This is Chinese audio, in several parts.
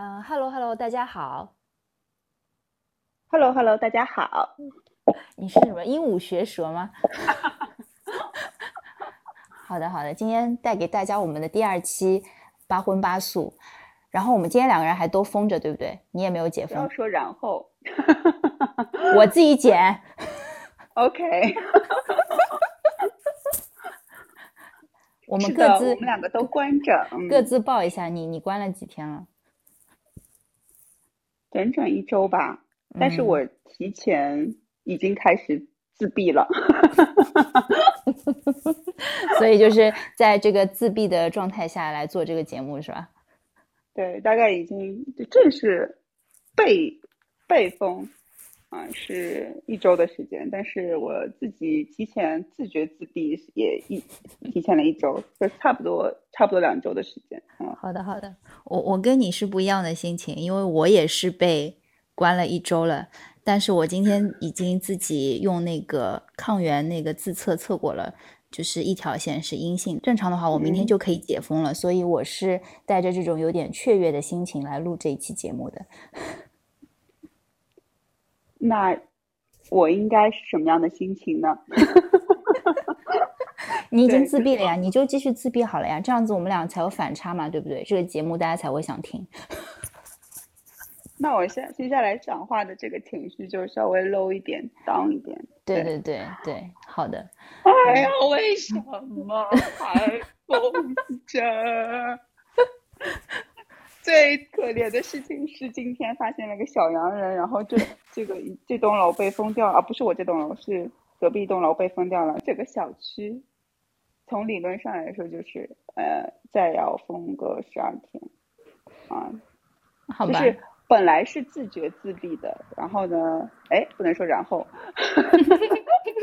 嗯，Hello Hello，大家好。Hello Hello，大家好。你是什么鹦鹉学舌吗？好的好的，今天带给大家我们的第二期八荤八素。然后我们今天两个人还都封着，对不对？你也没有解封，不要说然后。我自己剪。OK。我们各自我们两个都关着，嗯各自报一下你，你关了几天了？整整一周吧。但是嗯我提前已经开始自闭了。所以就是在这个自闭的状态下来做这个节目，是吧？对，大概已经就正式被被封啊、是一周的时间，但是我自己提前自觉自闭也一提前了一周，就差不多差不多两周的时间。嗯，好的，好的，我我跟你是不一样的心情，因为我也是被关了一周了，但是我今天已经自己用那个抗原那个自测测过了，就是一条线是阴性，正常的话我明天嗯就可以解封了，所以我是带着这种有点雀跃的心情来录这一期节目的。那我应该是什么样的心情呢？你已经自闭了呀，你就继续自闭好了呀，这样子我们俩才有反差嘛，对不对？这个节目大家才会想听。那我现接下来讲话的这个情绪就稍微 low 一点，down 一点。对对对对，好的。哎呀，为什么还封着？最可怜的事情是今天发现了个小洋人，然后这这个这栋楼被封掉，啊，不是我这栋楼，是隔壁一栋楼被封掉了。这个小区从理论上来说就是呃再要封个十二天啊，好吧，就是本来是自觉自闭的，然后呢，哎，不能说然后，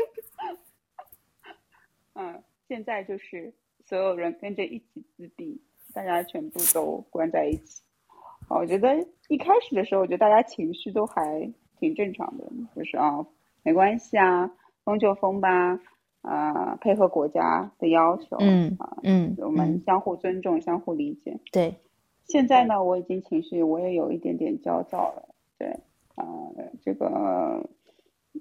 嗯，现在就是所有人跟着一起自闭，大家全部都关在一起。啊，我觉得一开始的时候，我觉得大家情绪都还挺正常的，就是啊，没关系啊，封就封吧，啊、配合国家的要求，嗯啊，嗯我们嗯，相互尊重、相互理解。对，现在呢，我已经情绪我也有一点点焦躁了。对，呃，这个，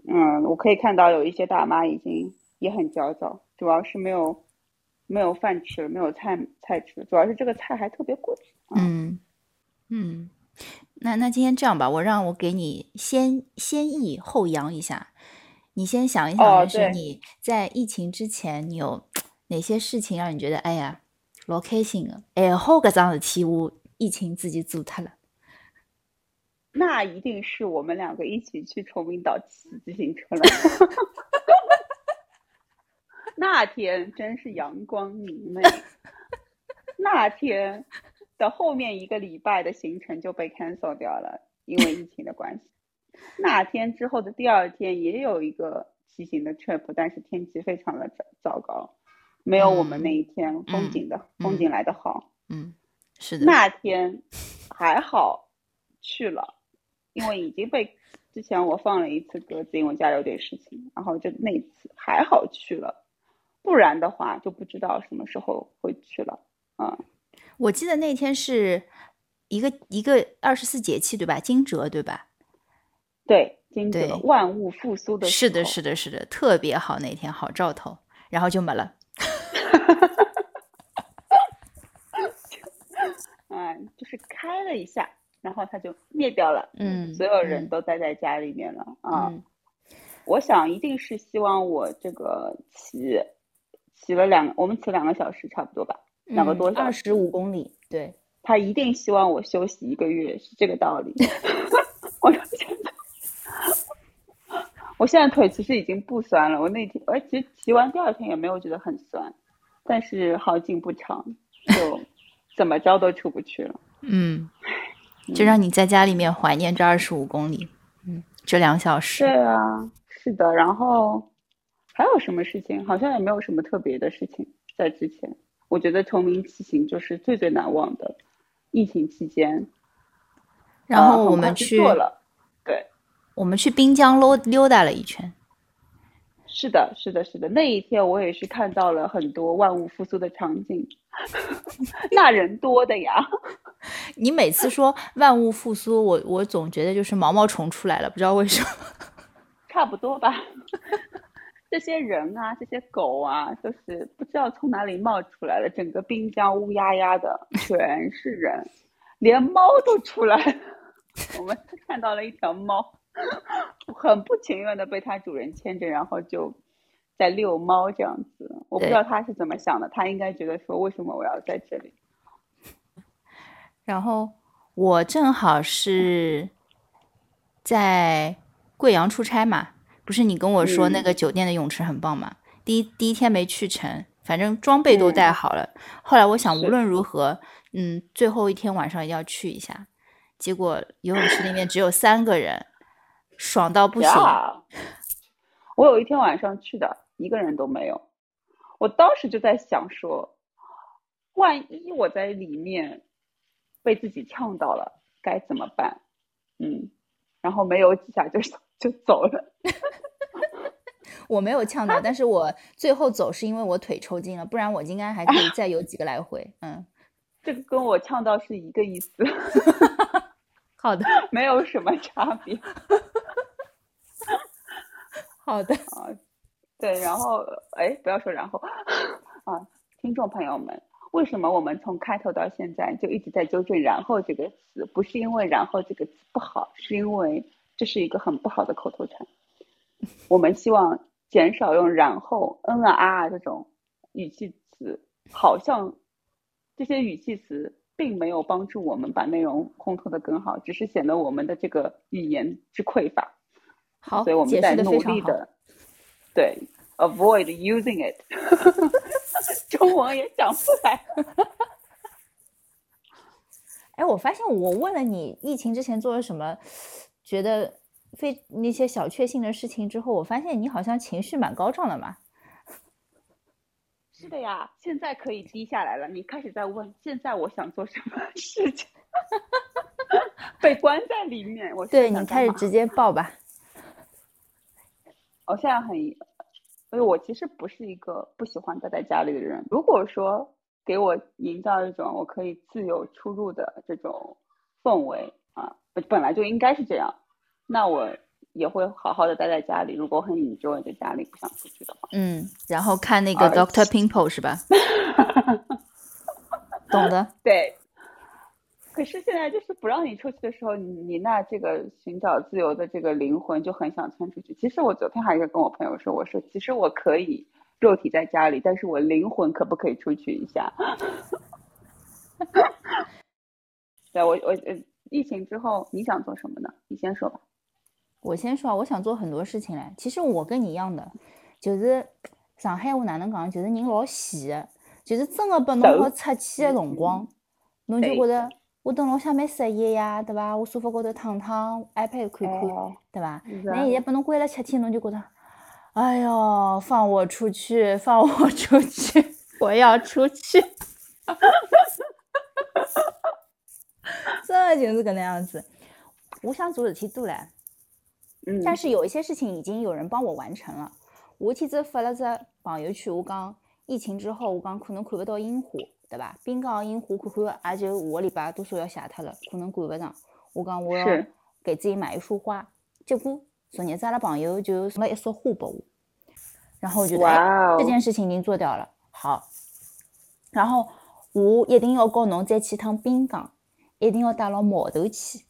嗯，我可以看到有一些大妈已经也很焦躁，主要是没有没有饭吃了，没有菜菜吃了，主要是这个菜还特别贵。嗯嗯，那那今天这样吧，我让我给你先先抑后扬一下，你先想一想，就是你在疫情之前，你有哪些事情让你觉得哎呀老开心的，哎好搿桩事体我疫情自己做脱了。那一定是我们两个一起去崇明岛骑自行车了。那天真是阳光明媚，那天的后面一个礼拜的行程就被 cancel 掉了，因为疫情的关系。那天之后的第二天也有一个骑行的 trip，但是天气非常的糟糟糕，没有我们那一天风景的、嗯风景来的好。嗯，是的，那天还好去了，因为已经被之前我放了一次鸽子，因为家里有点事情，然后就那次还好去了，不然的话就不知道什么时候会去了。啊、我记得那天是一个一个二十四节气对吧？惊蛰对吧？对，惊蛰万物复苏的是的，是的，是的，特别好，那天好兆头，然后就没了。嗯，就是开了一下，然后它就灭掉了。嗯所有人嗯都待在家里面了啊。嗯我想一定是希望我这个骑骑了两，我们骑两个小时差不多吧，两个多小时。嗯二十五公里，对，他一定希望我休息一个月，是这个道理。我就觉得，我现在腿其实已经不酸了。我那天，我其实骑完第二天也没有觉得很酸，但是好景不长，就怎么着都出不去了。嗯，就让你在家里面怀念这二十五公里，嗯，这两小时。对啊，是的。然后还有什么事情？好像也没有什么特别的事情在之前。我觉得崇明骑行就是最最难忘的，疫情期间。然后我们去，对，我们去滨江溜溜达了一圈。是的，是的，是的。那一天我也是看到了很多万物复苏的场景，那人多的呀。你每次说万物复苏，我我总觉得就是毛毛虫出来了，不知道为什么。差不多吧。这些人啊，这些狗啊，就是不知道从哪里冒出来的，整个滨江乌压压的，全是人，连猫都出来了。我们看到了一条猫，很不情愿的被它主人牵着，然后就在遛猫这样子。我不知道它是怎么想的，它应该觉得说，为什么我要在这里？然后我正好是在贵阳出差嘛，不是你跟我说那个酒店的泳池很棒嘛？第一第一天没去成，反正装备都带好了。后来我想无论如何，嗯，最后一天晚上一定要去一下。结果游泳池里面只有三个人，爽到不行。我有一天晚上去的，一个人都没有。我当时就在想说，万一我在里面。被自己呛到了，该怎么办？嗯，然后没有几下就 就走了。我没有呛到，但是我最后走是因为我腿抽筋了，不然我应该还可以再游几个来回。嗯，这个跟我呛到是一个意思。好的，没有什么差别。好的啊，对，然后哎，不要说然后啊，听众朋友们。为什么我们从开头到现在就一直在纠正“然后”这个词？不是因为“然后”这个词不好，是因为这是一个很不好的口头禅。我们希望减少用“然后”“嗯啊啊”这种语气词，好像这些语气词并没有帮助我们把内容烘托的更好，只是显得我们的这个语言之匮乏。好，所以我们在努力的对 avoid using it。中文也讲不来。哎，我发现我问了你疫情之前做了什么，觉得非那些小确幸的事情之后，我发现你好像情绪蛮高涨的嘛。是的呀，现在可以低下来了。你开始在问，现在我想做什么事情？被关在里面，我对你开始直接报吧。我现在很。所以我其实不是一个不喜欢待在家里的人。如果说给我营造一种我可以自由出入的这种氛围啊，本来就应该是这样，那我也会好好的待在家里。如果很 enjoy 在家里不想出去的话，嗯，然后看那个 Doctor Pimple 是吧？懂的，对。可是现在就是不让你出去的时候，你你那这个寻找自由的这个灵魂就很想窜出去。其实我昨天还是跟我朋友说，我说其实我可以肉体在家里，但是我灵魂可不可以出去一下？对我我呃，疫情之后你想做什么呢？你先说吧。我先说啊，我想做很多事情嘞。其实我跟你一样的，就是上海话哪能讲，就是人老闲，就是真的不侬好出去的辰光，侬就觉得。我等屋下蛮适宜呀，对伐？我沙发高头躺躺，iPad 看看，对伐？那现在把侬关了七天，侬就觉着，哎哟，放我出去，放我出去，我要出去，真的就是搿能样子。我想做事体多了，但是有一些事情已经有人帮我完成了。我天子发了只朋友圈，我讲疫情之后，我讲可能看不到樱花。对吧？滨江樱花看看，也就下个礼拜多少要谢脱了，可能赶不上。我讲我要给自己买一束花，结果昨日子阿拉朋友就送了一束花给我，然后我觉得这件事情已经做掉了。好，然后我一定要告侬再去趟滨江，一定要带牢毛头去。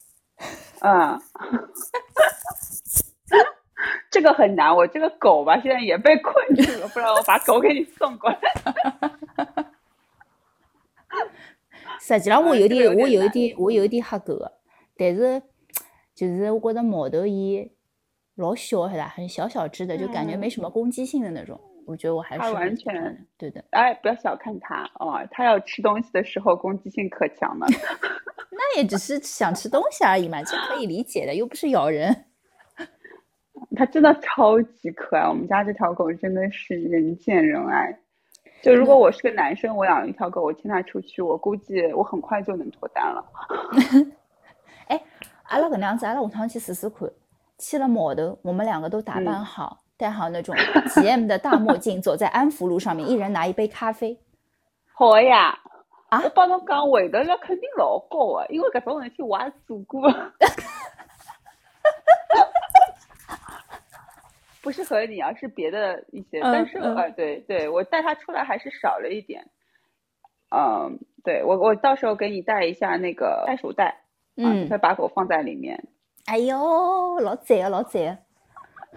嗯，这个很难。我这个狗吧，现在也被困住了，不然我把狗给你送过来。实际上我有点，我有一点，我有一点吓狗的，但是就是我觉得毛头伊老小，是吧？很小小只的，就感觉没什么攻击性的那种。我觉得我还是完全对的。哎，不要小看它哦，它要吃东西的时候攻击性可强了。那也只是想吃东西而已嘛，这可以理解的，又不是咬人。它真的超级可爱，我们家这条狗真的是人见人爱。就如果我是个男生，我养一条狗，我牵它出去，我估计我很快就能脱单了。哎，阿拉搿能样子，阿拉下趟去试试看。去了码头，我们两个都打扮好，戴好那种 GM 的大墨镜，走在安福路上面，一人拿一杯咖啡。好呀，啊我帮侬讲，回头率肯定老高啊，因为搿种事体我也做过。不是和你啊，是别的一些，嗯但是嗯呃，对对，我带他出来还是少了一点。嗯，对我我到时候给你带一下那个袋鼠袋，嗯可以，把狗放在里面。哎呦，老贼啊，老贼啊！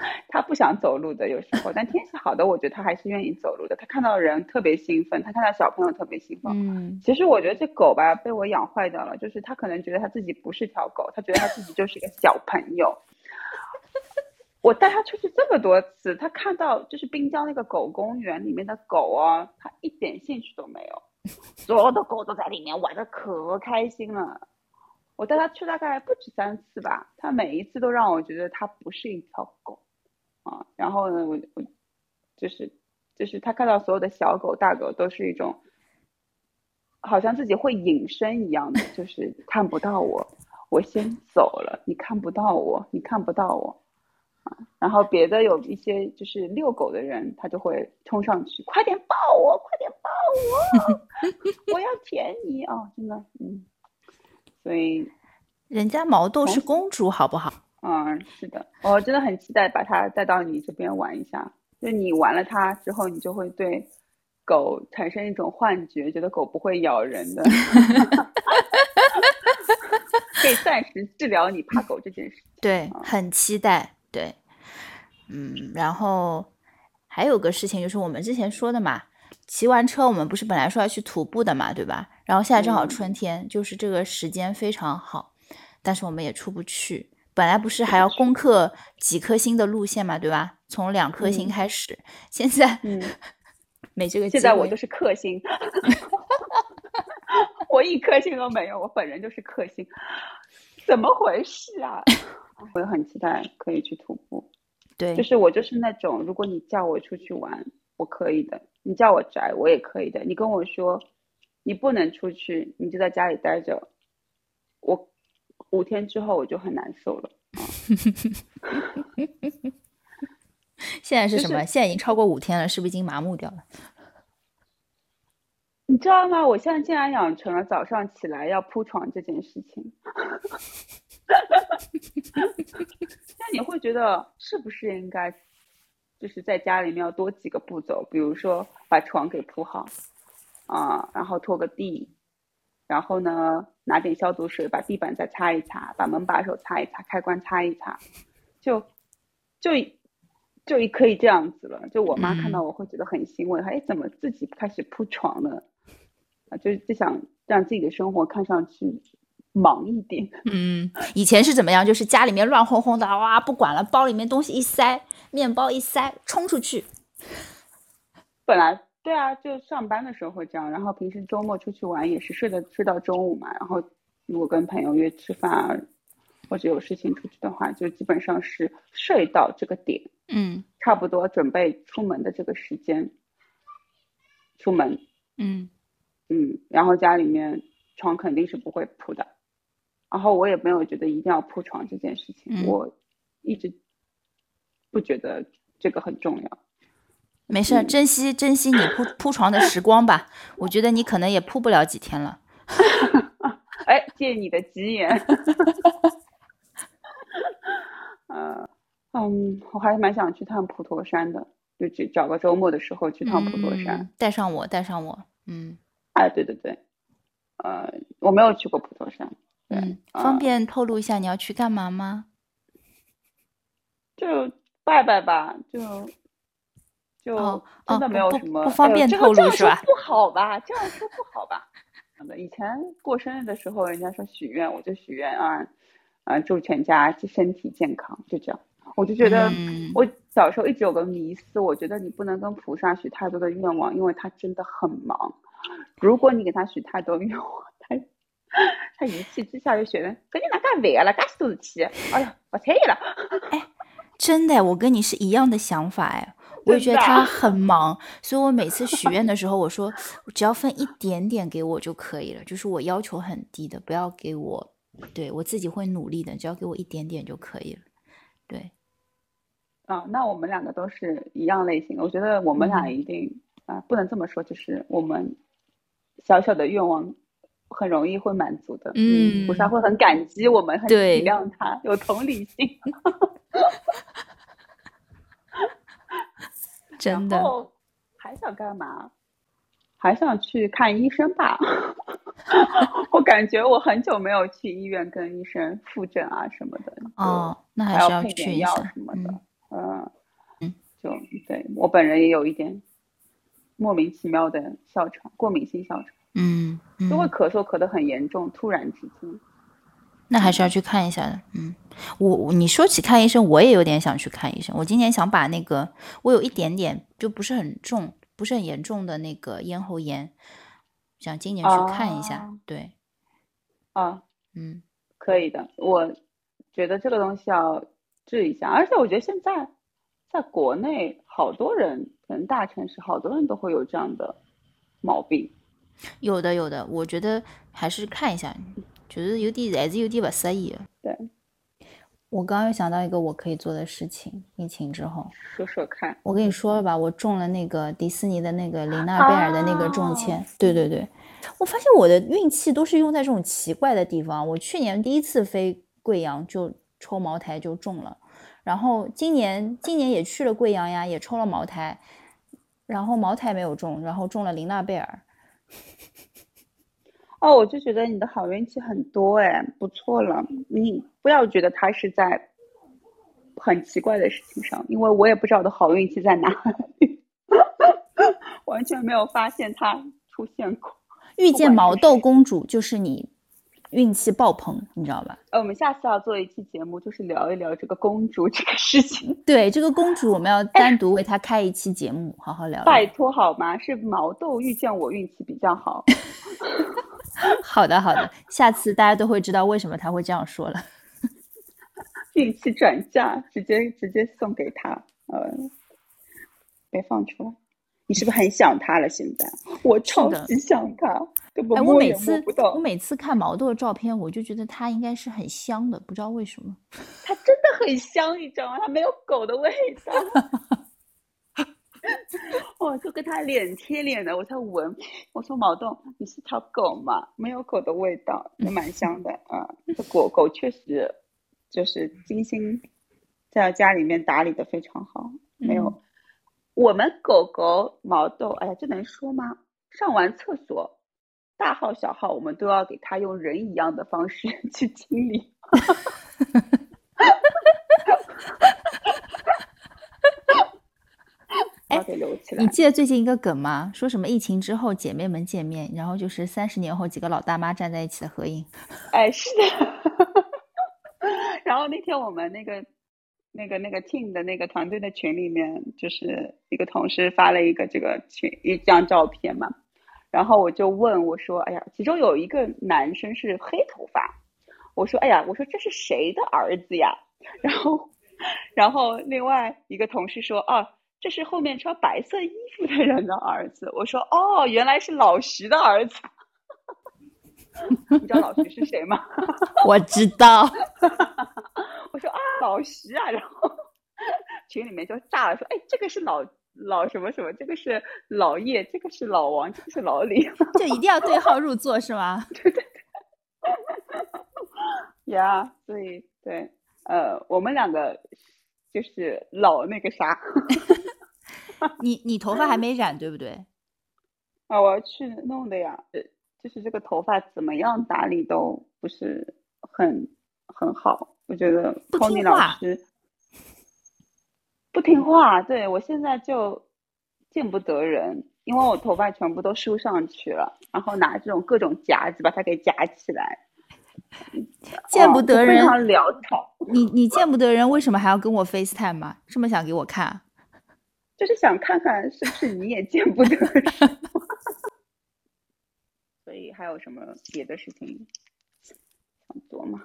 他不想走路的，有时候，但天气好的，我觉得他还是愿意走路的。他看到人特别兴奋，他看到小朋友特别兴奋。嗯其实我觉得这狗吧，被我养坏掉了，就是他可能觉得他自己不是条狗，他觉得他自己就是一个小朋友。我带他出去这么多次，他看到就是滨江那个狗公园里面的狗啊，他一点兴趣都没有，所有的狗都在里面玩的可开心了。我带他去大概不止三次吧，他每一次都让我觉得它不是一条狗啊。然后呢，我我就是就是他看到所有的小狗大狗都是一种，好像自己会隐身一样的，就是看不到我，我先走了，你看不到我，你看不到我。啊，然后别的有一些就是遛狗的人，他就会冲上去，快点抱我，快点抱我，我要舔你啊！真的，嗯，所以，人家毛豆是公主，好不好？嗯，是的，我真的很期待把它带到你这边玩一下。就你玩了它之后，你就会对狗产生一种幻觉，觉得狗不会咬人的，可以暂时治疗你怕狗这件事。对，很期待。对，嗯，然后还有个事情就是我们之前说的嘛，骑完车我们不是本来说要去徒步的嘛，对吧？然后现在正好嗯春天，就是这个时间非常好，但是我们也出不去。本来不是还要攻克几颗星的路线嘛，对吧？从两颗星嗯开始，现在嗯，没这个现在我就是克星，我一颗星都没有，我本人就是克星，怎么回事啊？我也很期待可以去徒步，对，就是我就是那种，如果你叫我出去玩，我可以的；你叫我宅，我也可以的。你跟我说你不能出去，你就在家里待着，我五天之后我就很难受了。现在是什么？现在已经超过五天了，是不是已经麻木掉了？你知道吗？我现在竟然养成了早上起来要铺床这件事情。那你会觉得是不是应该，就是在家里面要多几个步骤，比如说把床给铺好，啊，然后拖个地，然后呢拿点消毒水把地板再擦一擦，把门把手擦一擦，开关擦一擦，就就就可以这样子了。就我妈看到我会觉得很欣慰，哎，怎么自己开始铺床了？啊，就是就想让自己的生活看上去忙一点。嗯，以前是怎么样？就是家里面乱哄哄的，哇，不管了，包里面东西一塞，面包一塞，冲出去。本来对啊，就上班的时候会这样，然后平时周末出去玩也是睡的睡到中午嘛，然后如果跟朋友约吃饭啊，或者有事情出去的话，就基本上是睡到这个点，嗯差不多准备出门的这个时间出门，嗯嗯，然后家里面床肯定是不会铺的，然后我也没有觉得一定要铺床这件事情，嗯我一直不觉得这个很重要。没事儿，珍惜珍惜你铺铺床的时光吧。我觉得你可能也铺不了几天了。哎，借你的吉言。呃，嗯，我还蛮想去趟普陀山的，就去找个周末的时候去趟普陀山。嗯，带上我，带上我。嗯哎，对对对，呃，我没有去过普陀山，对，嗯，呃方便透露一下你要去干嘛吗？就拜拜吧，就就哦真的没有什么，不方便透露是吧说不好吧？这样说不好吧？好的，以前过生日的时候，人家说许愿，我就许愿啊，啊，祝全家身体健康，就这样。我就觉得，嗯我小时候一直有个迷思，我觉得你不能跟菩萨许太多的愿望，因为他真的很忙。如果你给他许太多愿望，他他一气之下就觉得，搿人哪介烦啊啦，介许多事体，哎呀，不睬伊了。真的，我跟你是一样的想法哎，我也觉得他很忙，所以我每次许愿的时候，我说只要分一点点给我就可以了，就是我要求很低的，不要给我，对我自己会努力的，只要给我一点点就可以了。对，啊，那我们两个都是一样类型的。我觉得我们俩嗯一定啊、不能这么说，就是我们小小的愿望很容易会满足的。嗯菩萨会很感激我们，很体谅他，有同理心。真的然，后还想干嘛？还想去看医生吧。我感觉我很久没有去医院跟医生复诊啊什么的。哦，那还要配点药去一下什么的。嗯，就对我本人也有一点莫名其妙的哮喘，过敏性哮喘，嗯嗯，就会咳嗽咳得很严重，突然之间。那还是要去看一下的。嗯，我我你说起看医生，我也有点想去看医生。我今年想把那个我有一点点就不是很重、不是很严重的那个咽喉炎，想今年去看一下。啊对，啊，嗯可以的，我觉得这个东西要治一下，而且我觉得现在在国内好多人，可能大城市好多人都会有这样的毛病。有的有的，我觉得还是看一下，觉得有点还是有点不适宜。对，我刚刚又想到一个我可以做的事情，疫情之后，说说看，我跟你说了吧，我中了那个迪士尼的那个琳娜贝尔的那个中签，对对对，我发现我的运气都是用在这种奇怪的地方。我去年第一次飞贵阳就抽茅台就中了，然后今年今年也去了贵阳呀，也抽了茅台，然后茅台没有中，然后中了琳娜贝尔。哦，我就觉得你的好运气很多哎，不错了。你不要觉得它是在很奇怪的事情上，因为我也不知道我的好运气在哪里，完全没有发现它出现过。遇见毛豆公主就是你运气爆棚，你知道吧？呃，我们下次要做一期节目，就是聊一聊这个公主这个事情。对，这个公主我们要单独为她开一期节目，好好聊聊。拜托好吗？是毛豆遇见我运气比较好。好的，好的，下次大家都会知道为什么他会这样说了。运气转嫁，直接直接送给他，呃，别放出来。你是不是很想他了？现在我超级想他，根本哎，我摸也摸每次不到我。每次看毛豆的照片，我就觉得他应该是很香的，不知道为什么。他真的很香，你知道吗？他没有狗的味道。我就跟他脸贴脸的，我在闻。我说毛豆，你是条狗吗？没有狗的味道，也蛮香的啊。这狗狗确实就是精心在家里面打理的非常好，没有。嗯我们狗狗毛豆，哎呀，这能说吗？上完厕所，大号小号，我们都要给它用人一样的方式 去清理。要给留起来你。记得最近一个梗吗？说什么疫情之后姐妹们见面，然后就是三十年后几个老大妈站在一起的合影。哎，是的。然后那天我们那个、那个、那个 team 的那个团队的群里面，就是一个同事发了一个这个群一张照片嘛，然后我就问我说：“哎呀，其中有一个男生是黑头发，我说：哎呀，我说这是谁的儿子呀？”然后，然后另外一个同事说：“哦。”这是后面穿白色衣服的人的儿子。我说：“哦，原来是老徐的儿子。”你知道老徐是谁吗？我知道，我说啊，老徐啊，然后 群里面就炸了，说，哎，这个是老老什么什么，这个是老叶，这个是老王，这个是老李，就一定要对号入座是吗？呀，所以对，呃，我们两个就是老那个啥你你头发还没染对不对？啊，我要去弄的呀，呃就是这个头发怎么样打理都不是很很好，我觉得不 Tony 老师不听话，对我现在就见不得人，因为我头发全部都梳上去了，然后拿这种各种夹子把它给夹起来，见不哦得人，就非常潦草，你你见不得人，为什么还要跟我 FaceTime 嘛？这么想给我看？就是想看看是不是你也见不得人。所以还有什么别的事情想做吗？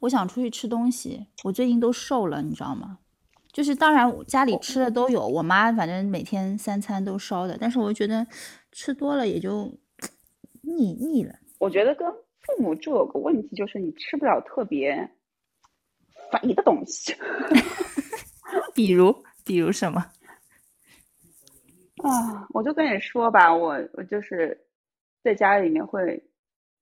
我想出去吃东西，我最近都瘦了，你知道吗？就是当然我家里吃的都有，我妈反正每天三餐都烧的，但是我觉得吃多了也就腻腻了。我觉得跟父母住有个问题，就是你吃不了特别肥的东西。比如比如什么？啊，我就跟你说吧，我我就是在家里面会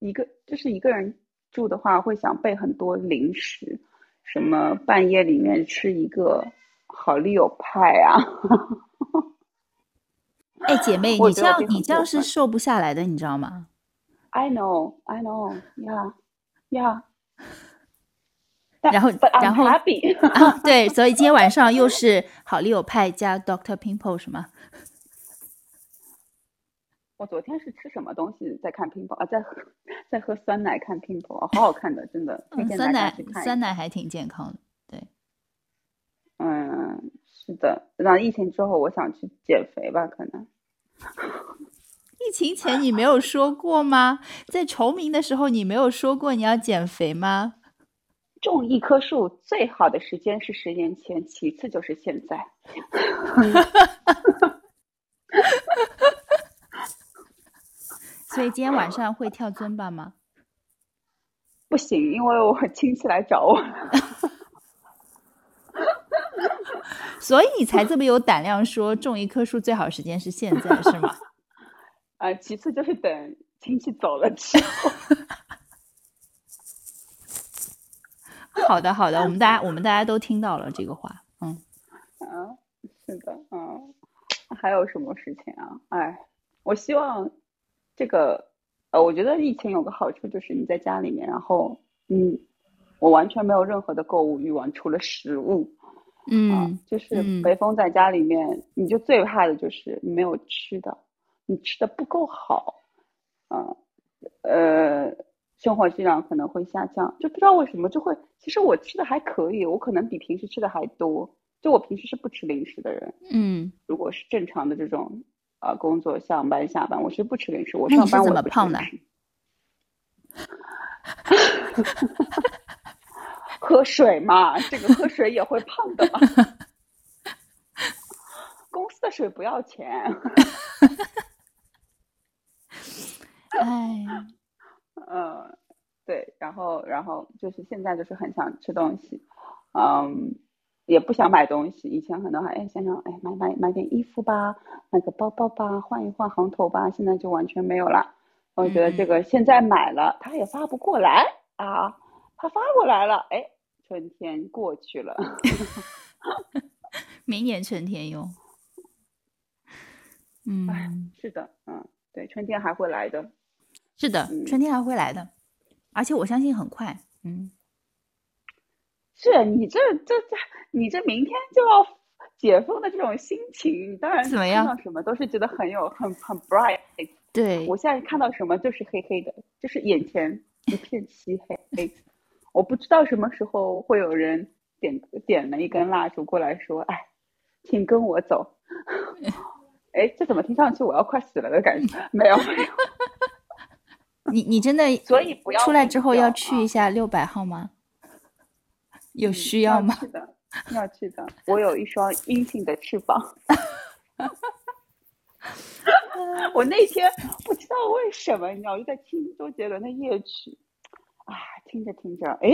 一个就是一个人住的话，会想备很多零食，什么半夜里面吃一个好利友派啊。哎，姐妹，你这样你这样是瘦不下来的，你知道吗？I know, I know, yeah, yeah. 然后然后 啊，对，所以今天晚上又是好利友派加 Doctor Pimple 是吗？我昨天是吃什么东西在看乒乓啊？在喝 在喝酸奶看乒乓，好好看的，真的嗯，酸奶。酸奶还挺健康的。对，嗯，是的。然后疫情之后，我想去减肥吧，可能。疫情前你没有说过吗？在崇明的时候你没有说过你要减肥吗？种一棵树最好的时间是十年前，其次就是现在。所以今天晚上会跳尊巴吗？不行，因为我亲戚来找我。所以你才这么有胆量说种一棵树最好时间是现在，是吗？啊，其次就是等亲戚走了之后。好的，好的，我们大家我们大家都听到了这个话，嗯，嗯，是的，嗯，还有什么事情啊？哎，我希望这个，呃，我觉得疫情有个好处就是你在家里面，然后，嗯，我完全没有任何的购物欲望，除了食物。啊嗯，就是嗯。北风在家里面，你就最怕的就是没有吃的，你吃的不够好，啊，呃，生活质量可能会下降，就不知道为什么就会，其实我吃的还可以，我可能比平时吃的还多，就我平时是不吃零食的人，嗯，如果是正常的这种啊、工作上班下班，我是不吃零食，我上班我也不吃么胖的 喝水嘛，这个喝水也会胖的嘛。公司的水不要钱，哎，嗯，对，然后然后就是现在就是很想吃东西，嗯，也不想买东西。以前可能还哎想想哎买买买点衣服吧，买个包包吧，换一换行头吧，现在就完全没有了。我觉得这个现在买了，它也发不过来啊，它发过来了，哎，春天过去了，明年春天哟。嗯，是的，嗯，对，春天还会来的。是的，嗯春天还会来的，而且我相信很快。嗯，是你这这这，你这明天就要解封的这种心情，你当然怎么样到什么都是觉得很有很很 bright。对，我现在看到什么就是黑黑的，就是眼前一片漆黑。我不知道什么时候会有人点点了一根蜡烛过来说：“哎，请跟我走。”哎，这怎么听上去我要快死了的感觉？没有没有，你你真的所以不要出来之后要去啊一下六百号吗？有嗯需要吗？要去的。我有一双阴性的翅膀。我那天不知道为什么，你知道，我就在听周杰伦的夜曲，啊，听着听着，哎，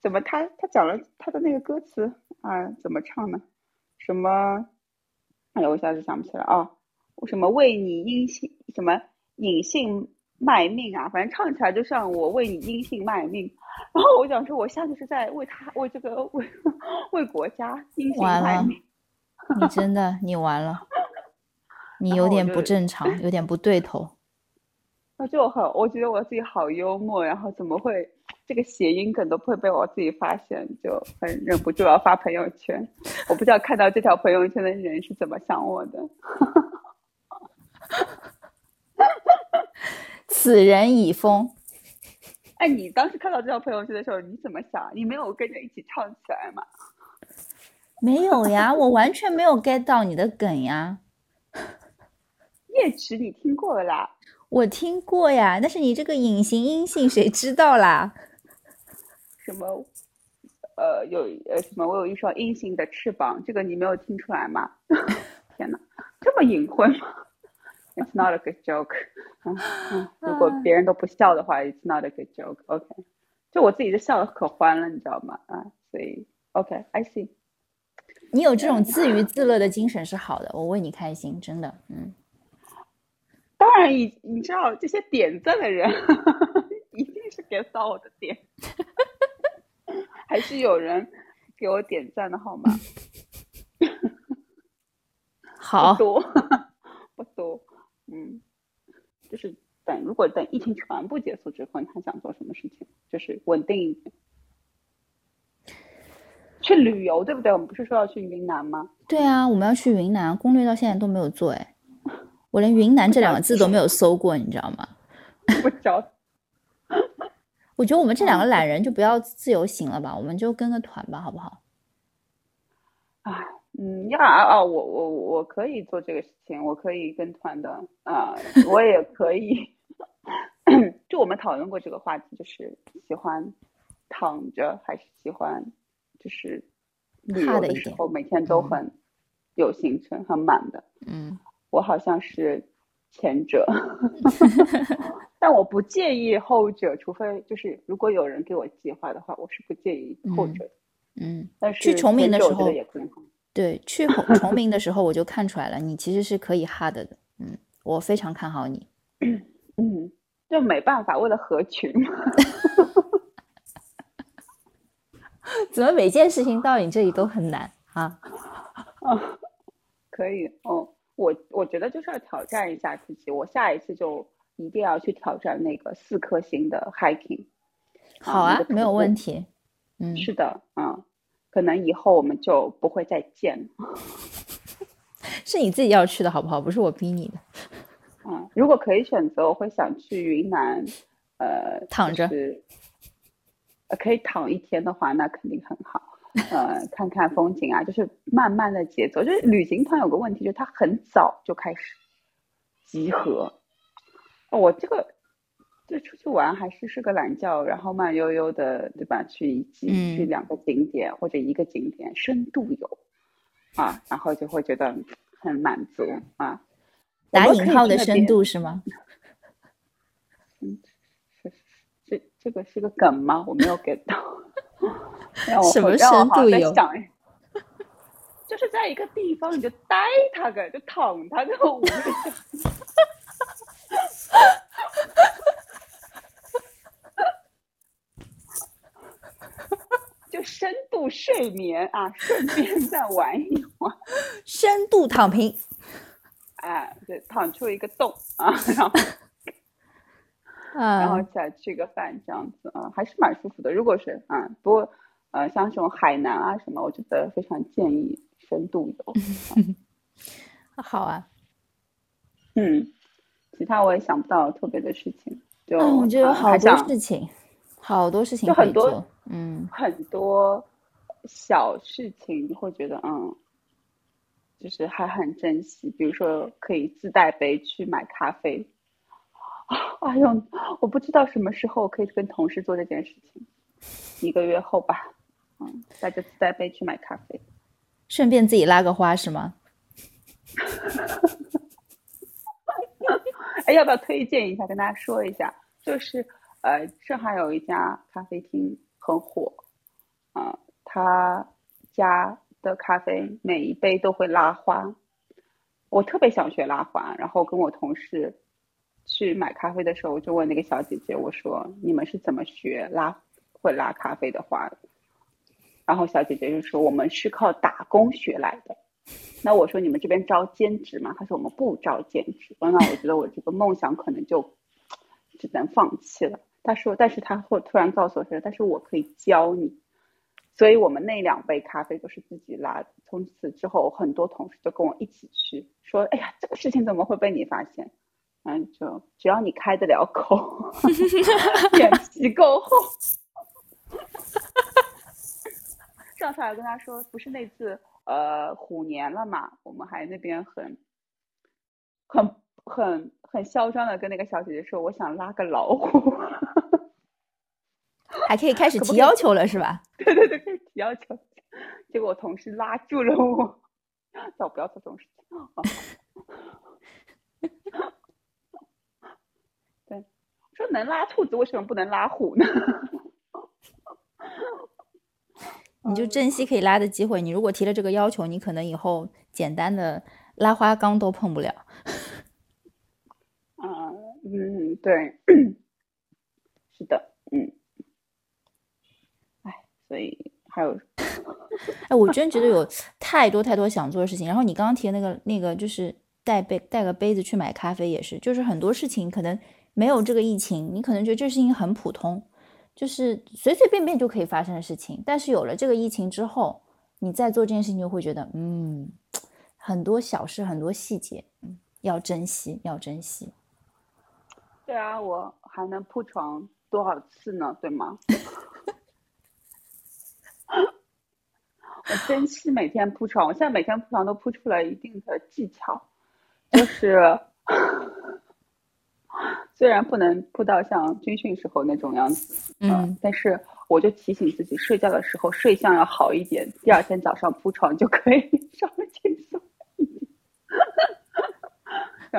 怎么他他讲了他的那个歌词啊，怎么唱呢？什么？哎呀，我一下子想不起来啊。什么为你阴性什么隐性卖命啊？反正唱起来就像我为你音信卖命。然后我想说，我下次是在为他为这个为为国家阴性完了卖命。你真的你完了，你有点不正常，有点不对头。那就很，我觉得我自己好幽默，然后怎么会这个谐音梗都不会被我自己发现，就很忍不住要发朋友圈。我不知道看到这条朋友圈的人是怎么想我的。此人已疯，哎，你当时看到这条朋友圈的时候，你怎么想？你没有跟着一起唱起来吗？没有呀，我完全没有 get 到你的梗呀。夜曲你听过了啦？我听过呀，但是你这个隐形音性谁知道啦？什么？呃，有呃什么？我有一双阴性的翅膀，这个你没有听出来吗？天哪，这么隐晦吗？It's not a good joke 嗯。嗯，如果别人都不笑的话，It's not a good joke。OK，就我自己就笑的可欢了，你知道吗？啊，所以 OK，I、see。你有这种自娱自乐的精神是好的，我为你开心，真的，嗯。当然，你你知道这些点赞的人 一定是 get 到我的点，还是有人给我点赞的好吗？好不多，不多，嗯，就是等如果等疫情全部结束之后，你还想做什么事情？就是稳定一点，去旅游，对不对？我们不是说要去云南吗？对啊，我们要去云南，攻略到现在都没有做，哎，我连云南这两个字都没有搜过，你知道吗？不着，我觉得我们这两个懒人就不要自由行了吧，我们就跟个团吧，好不好？啊，嗯呀啊，我我我可以做这个事情，我可以跟团的啊，我也可以。就我们讨论过这个话题，就是喜欢躺着还是喜欢就是旅游的时候每天都很有行程、很满的。嗯，我好像是前者，但我不介意后者，除非就是如果有人给我计划的话，我是不介意后者的。嗯，但是去崇明的时候也可以。对，去崇崇明的时候我就看出来了，你其实是可以 hard 的。嗯，我非常看好你。嗯，就没办法，为了合群。怎么每件事情到你这里都很难啊？啊，可以哦。我我觉得就是要挑战一下自己，我下一次就一定要去挑战那个四颗星的 hiking。好啊，没有问题。嗯，是的，嗯。可能以后我们就不会再见了。是你自己要去的好不好？不是我逼你的。嗯，如果可以选择，我会想去云南，呃，躺着，呃，可以躺一天的话，那肯定很好。呃，看看风景啊，就是慢慢的节奏。就是旅行团有个问题，就是他很早就开始集合。我这个。就出去玩还是睡个懒觉，然后慢悠悠的，对吧？去一去两个景点或者一个景点深度游，啊，然后就会觉得很满足啊。打引号的深度是吗？嗯，是这这个是个梗吗？我没有 get 到。什么深度游？就是在一个地方你就待它个，就躺它个五个小时。就深度睡眠啊，顺便再玩一玩，深度躺平，哎，对，躺出一个洞啊，然后，然后再吃个饭，这样子啊，还是蛮舒服的。如果是啊，不过呃，像这种海南啊什么，我觉得非常建议深度游。好啊，嗯，其他我也想不到特别的事情，就我觉得有好多事情。好多事情就很多，嗯，很多小事情你会觉得，嗯，就是还很珍惜。比如说可以自带杯去买咖啡，哎呦，我不知道什么时候可以跟同事做这件事情，一个月后吧，嗯，带着自带杯去买咖啡，顺便自己拉个花是吗？哎，要不要推荐一下？跟大家说一下，就是。呃，上海有一家咖啡厅很火，啊，他家的咖啡每一杯都会拉花，我特别想学拉花，然后跟我同事去买咖啡的时候，我就问那个小姐姐，我说你们是怎么学拉会拉咖啡的花？然后小姐姐就说我们是靠打工学来的。那我说你们这边招兼职吗？她说我们不招兼职。那我觉得我这个梦想可能就只能放弃了。他说：“但是他会突然告诉我说，但是我可以教你。所以我们那两杯咖啡都是自己拉的。从此之后，很多同事就跟我一起去说：‘哎呀，这个事情怎么会被你发现？’嗯，就只要你开得了口，脸皮够厚。上次还跟他说，不是那次呃虎年了嘛，我们还那边很很。”很很嚣张的跟那个小姐姐说：“我想拉个老虎，还可以开始提要求了，是吧？”对对对，可以提要求。结果我同事拉住了我，叫我不要做这种事情。对，说能拉兔子，为什么不能拉虎呢？你就珍惜可以拉的机会。你如果提了这个要求，你可能以后简单的拉花缸都碰不了。嗯嗯，对，是的，嗯，哎，所以还有，哎，我真觉得有太多太多想做的事情。然后你刚刚提的那个那个，就是带杯带个杯子去买咖啡，也是，就是很多事情可能没有这个疫情，你可能觉得这事情很普通。就是随随便便就可以发生的事情，但是有了这个疫情之后，你再做这件事情就会觉得，嗯，很多小事，很多细节，嗯，要珍惜，要珍惜。对啊，我还能铺床多少次呢？对吗？我珍惜每天铺床，我现在每天铺床都铺出了一定的技巧，就是。虽然不能铺到像军训时候那种样子，嗯，但是我就提醒自己，睡觉的时候睡相要好一点，第二天早上铺床就可以稍微轻松一点。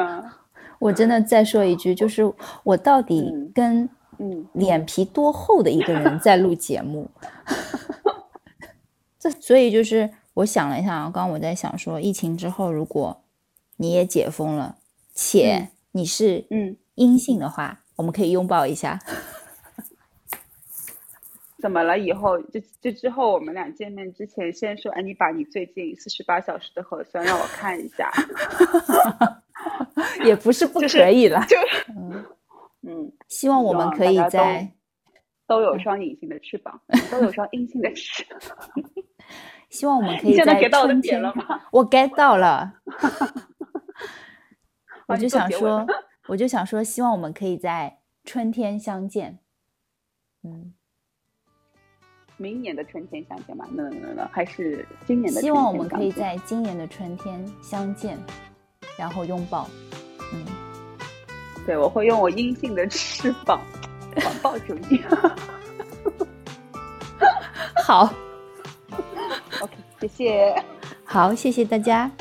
啊，我真的再说一句，就是我到底跟嗯脸皮多厚的一个人在录节目？这所以就是我想了一下啊，刚刚我在想说，疫情之后如果你也解封了，且你是嗯。阴性的话，我们可以拥抱一下。怎么了？以后就就之后我们俩见面之前，先说，哎，你把你最近四十八小时的核酸让我看一下。也不是不可以了，就嗯，希望我们可以在都有双隐形的翅膀，都有双阴性的翅膀。希望我们 可以在春天。我 get 到了。我就想说。我就想说，希望我们可以在春天相见。嗯，明年的春天相见吗？能能能，还是今年的？希望我们可以在今年的春天相见，然后拥抱。嗯，对，我会用我阴性的翅膀环抱住你。好谢谢。好，谢谢大家。